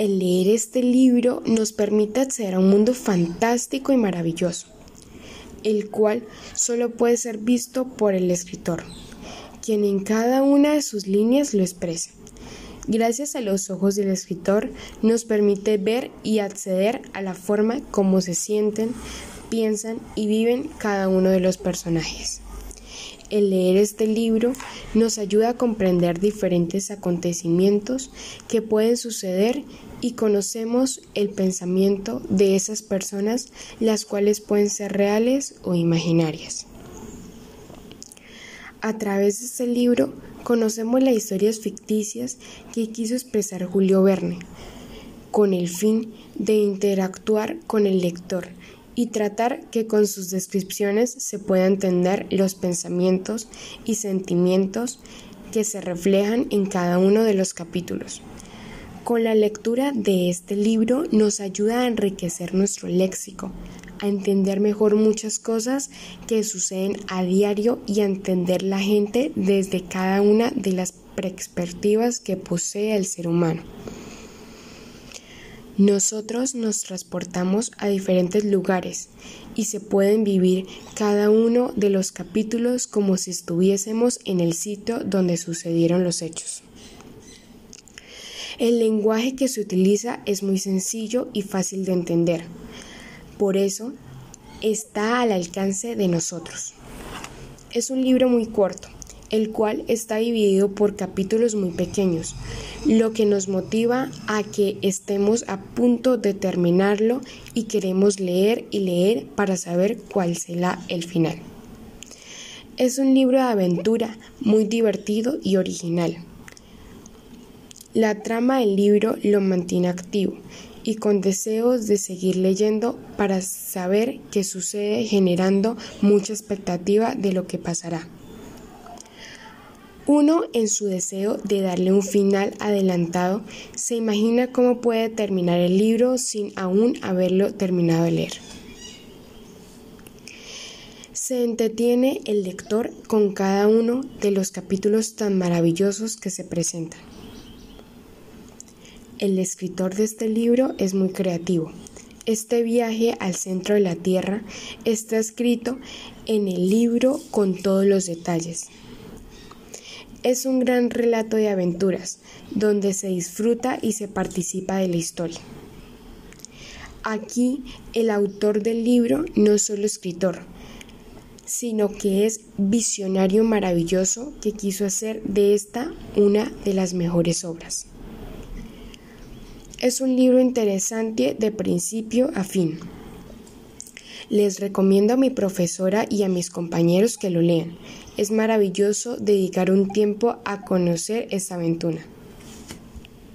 El leer este libro nos permite acceder a un mundo fantástico y maravilloso, el cual solo puede ser visto por el escritor, quien en cada una de sus líneas lo expresa. Gracias a los ojos del escritor nos permite ver y acceder a la forma como se sienten, piensan y viven cada uno de los personajes. El leer este libro nos ayuda a comprender diferentes acontecimientos que pueden suceder y conocemos el pensamiento de esas personas, las cuales pueden ser reales o imaginarias. A través de este libro conocemos las historias ficticias que quiso expresar Julio Verne, con el fin de interactuar con el lector y tratar que con sus descripciones se pueda entender los pensamientos y sentimientos que se reflejan en cada uno de los capítulos. Con la lectura de este libro nos ayuda a enriquecer nuestro léxico, a entender mejor muchas cosas que suceden a diario y a entender la gente desde cada una de las perspectivas que posee el ser humano. Nosotros nos transportamos a diferentes lugares y se pueden vivir cada uno de los capítulos como si estuviésemos en el sitio donde sucedieron los hechos. El lenguaje que se utiliza es muy sencillo y fácil de entender. Por eso está al alcance de nosotros. Es un libro muy corto, el cual está dividido por capítulos muy pequeños, lo que nos motiva a que estemos a punto de terminarlo y queremos leer y leer para saber cuál será el final. Es un libro de aventura muy divertido y original. La trama del libro lo mantiene activo y con deseos de seguir leyendo para saber qué sucede generando mucha expectativa de lo que pasará. Uno, en su deseo de darle un final adelantado, se imagina cómo puede terminar el libro sin aún haberlo terminado de leer. Se entretiene el lector con cada uno de los capítulos tan maravillosos que se presentan. El escritor de este libro es muy creativo. Este viaje al centro de la Tierra está escrito en el libro con todos los detalles. Es un gran relato de aventuras, donde se disfruta y se participa de la historia. Aquí el autor del libro no es solo escritor, sino que es visionario maravilloso que quiso hacer de esta una de las mejores obras. Es un libro interesante de principio a fin. Les recomiendo a mi profesora y a mis compañeros que lo lean. Es maravilloso dedicar un tiempo a conocer esta aventura.